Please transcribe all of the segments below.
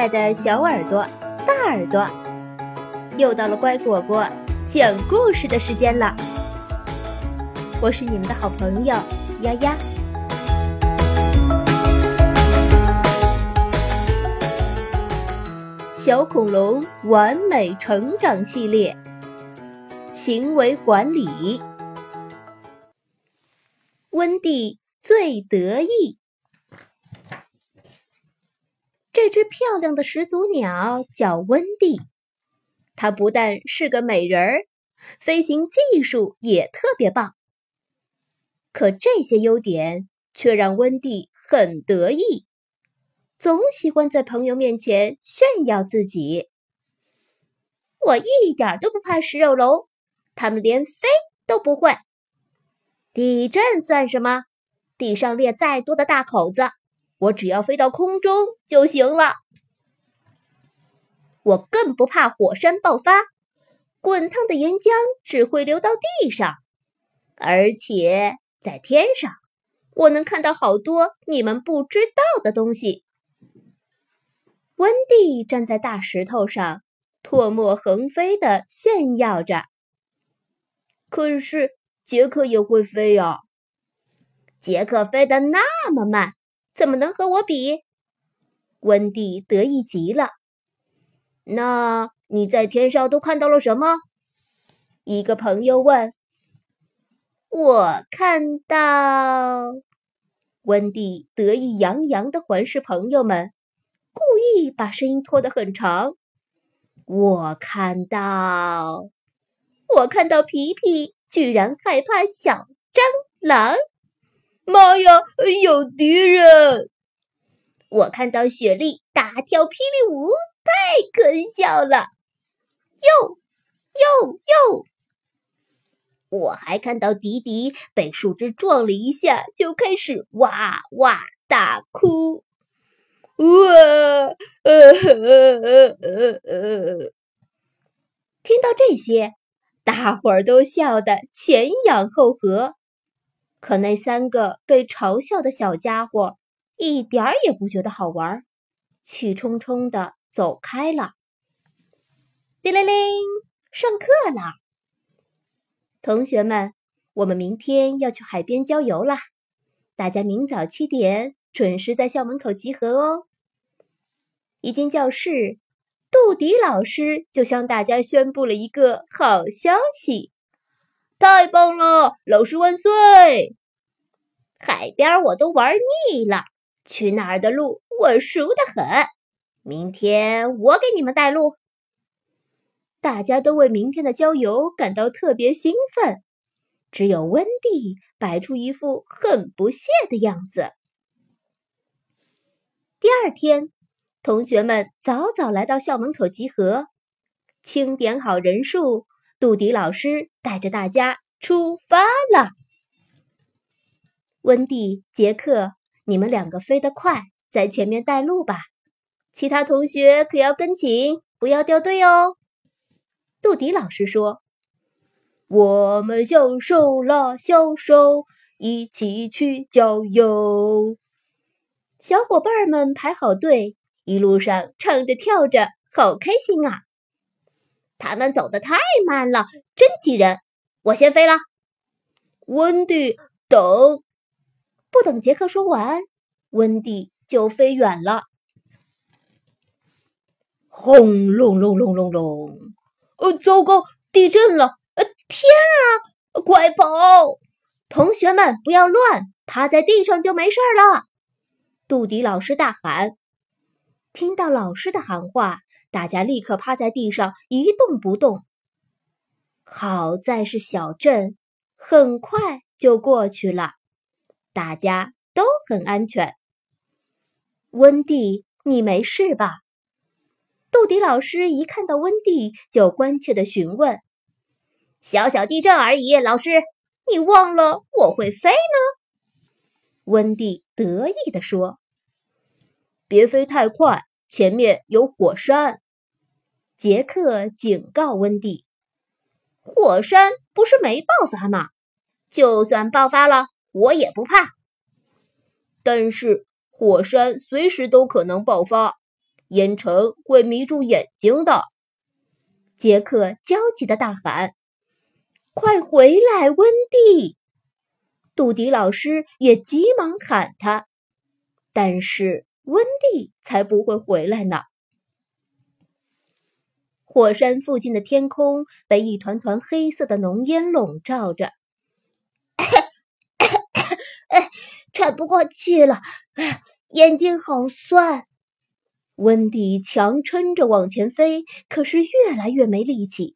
爱的小耳朵、大耳朵，又到了乖果果讲故事的时间了。我是你们的好朋友丫丫。小恐龙完美成长系列，行为管理。温蒂最得意。这只漂亮的始祖鸟叫温蒂，它不但是个美人儿，飞行技术也特别棒。可这些优点却让温蒂很得意，总喜欢在朋友面前炫耀自己。我一点都不怕食肉龙，他们连飞都不会。地震算什么？地上裂再多的大口子。我只要飞到空中就行了。我更不怕火山爆发，滚烫的岩浆只会流到地上，而且在天上，我能看到好多你们不知道的东西。温蒂站在大石头上，唾沫横飞的炫耀着。可是杰克也会飞呀，杰克飞得那么慢。怎么能和我比？温蒂得意极了。那你在天上都看到了什么？一个朋友问。我看到，温蒂得意洋洋的环视朋友们，故意把声音拖得很长。我看到，我看到皮皮居然害怕小蟑螂。妈呀！有敌人！我看到雪莉大跳霹雳舞，太可笑了。哟哟哟！我还看到迪迪被树枝撞了一下，就开始哇哇大哭。哇！呃呃呃呃呃！听到这些，大伙儿都笑得前仰后合。可那三个被嘲笑的小家伙一点儿也不觉得好玩，气冲冲的走开了。叮铃铃，上课了，同学们，我们明天要去海边郊游啦！大家明早七点准时在校门口集合哦。一进教室，杜迪老师就向大家宣布了一个好消息。太棒了！老师万岁！海边我都玩腻了，去哪儿的路我熟得很。明天我给你们带路。大家都为明天的郊游感到特别兴奋，只有温蒂摆出一副很不屑的样子。第二天，同学们早早来到校门口集合，清点好人数。杜迪老师带着大家出发了。温蒂、杰克，你们两个飞得快，在前面带路吧。其他同学可要跟紧，不要掉队哦。杜迪老师说：“我们小手拉小手，一起去郊游。”小伙伴们排好队，一路上唱着跳着，好开心啊！他们走得太慢了，真急人！我先飞了。温蒂，等！不等杰克说完，温蒂就飞远了。轰隆隆隆隆隆！呃，糟糕，地震了！呃，天啊，快跑！同学们不要乱，趴在地上就没事了。杜迪老师大喊。听到老师的喊话。大家立刻趴在地上一动不动。好在是小镇，很快就过去了，大家都很安全。温蒂，你没事吧？杜迪老师一看到温蒂，就关切的询问：“小小地震而已，老师，你忘了我会飞呢？”温蒂得意地说：“别飞太快。”前面有火山，杰克警告温蒂：“火山不是没爆发吗？就算爆发了，我也不怕。但是火山随时都可能爆发，烟尘会迷住眼睛的。杰克焦急的大喊：“快回来，温蒂！”杜迪老师也急忙喊他，但是温蒂才不会回来呢。火山附近的天空被一团团黑色的浓烟笼罩着，咳咳咳喘不过气了，眼睛好酸。温蒂强撑着往前飞，可是越来越没力气。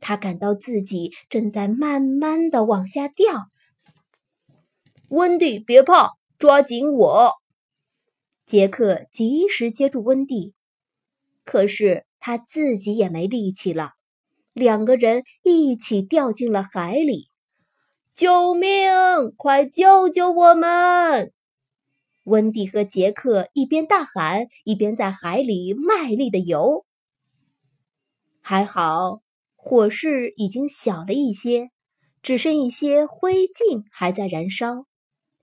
他感到自己正在慢慢的往下掉。温蒂，别怕，抓紧我！杰克及时接住温蒂，可是。他自己也没力气了，两个人一起掉进了海里。救命！快救救我们！温蒂和杰克一边大喊，一边在海里卖力的游。还好，火势已经小了一些，只剩一些灰烬还在燃烧。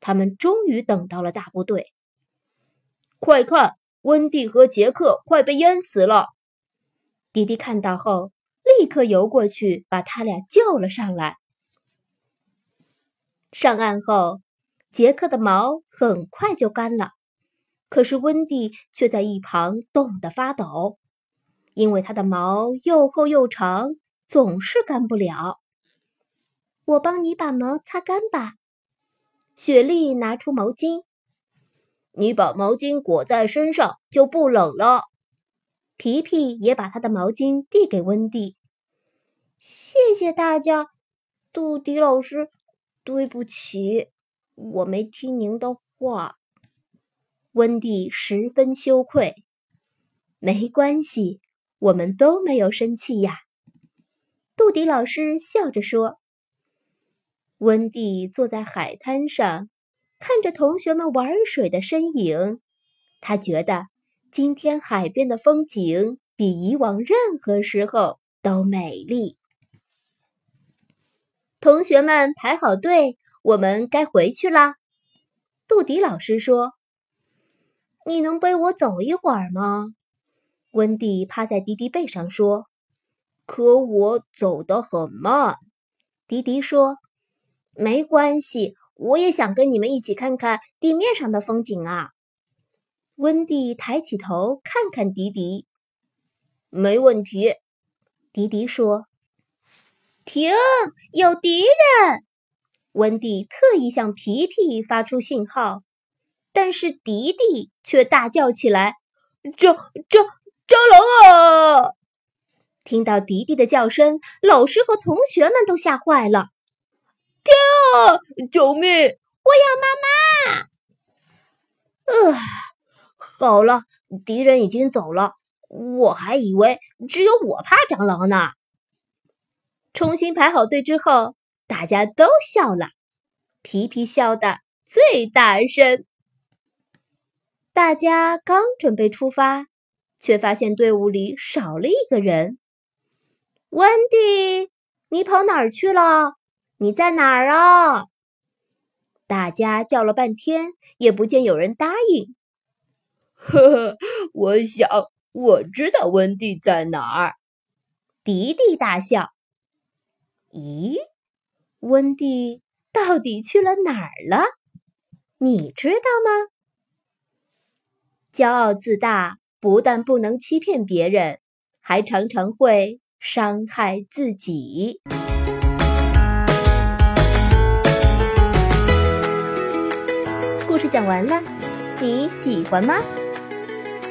他们终于等到了大部队。快看，温蒂和杰克快被淹死了！迪迪看到后，立刻游过去，把他俩救了上来。上岸后，杰克的毛很快就干了，可是温蒂却在一旁冻得发抖，因为他的毛又厚又长，总是干不了。我帮你把毛擦干吧。雪莉拿出毛巾，你把毛巾裹在身上就不冷了。皮皮也把他的毛巾递给温蒂。谢谢大家，杜迪老师，对不起，我没听您的话。温蒂十分羞愧。没关系，我们都没有生气呀。杜迪老师笑着说。温蒂坐在海滩上，看着同学们玩水的身影，他觉得。今天海边的风景比以往任何时候都美丽。同学们排好队，我们该回去啦。杜迪老师说：“你能背我走一会儿吗？”温蒂趴在迪迪背上说：“可我走得很慢。”迪迪说：“没关系，我也想跟你们一起看看地面上的风景啊。”温蒂抬起头看看迪迪，没问题。迪迪说：“停，有敌人！”温蒂特意向皮皮发出信号，但是迪迪却大叫起来：“蟑蟑蟑螂啊！”听到迪迪的叫声，老师和同学们都吓坏了。天啊！救命！我要妈妈！呃。好了，敌人已经走了，我还以为只有我怕蟑螂呢。重新排好队之后，大家都笑了，皮皮笑得最大声。大家刚准备出发，却发现队伍里少了一个人。温迪，你跑哪儿去了？你在哪儿啊？大家叫了半天，也不见有人答应。呵呵，我想我知道温蒂在哪儿。迪迪大笑。咦，温蒂到底去了哪儿了？你知道吗？骄傲自大不但不能欺骗别人，还常常会伤害自己。故事讲完了，你喜欢吗？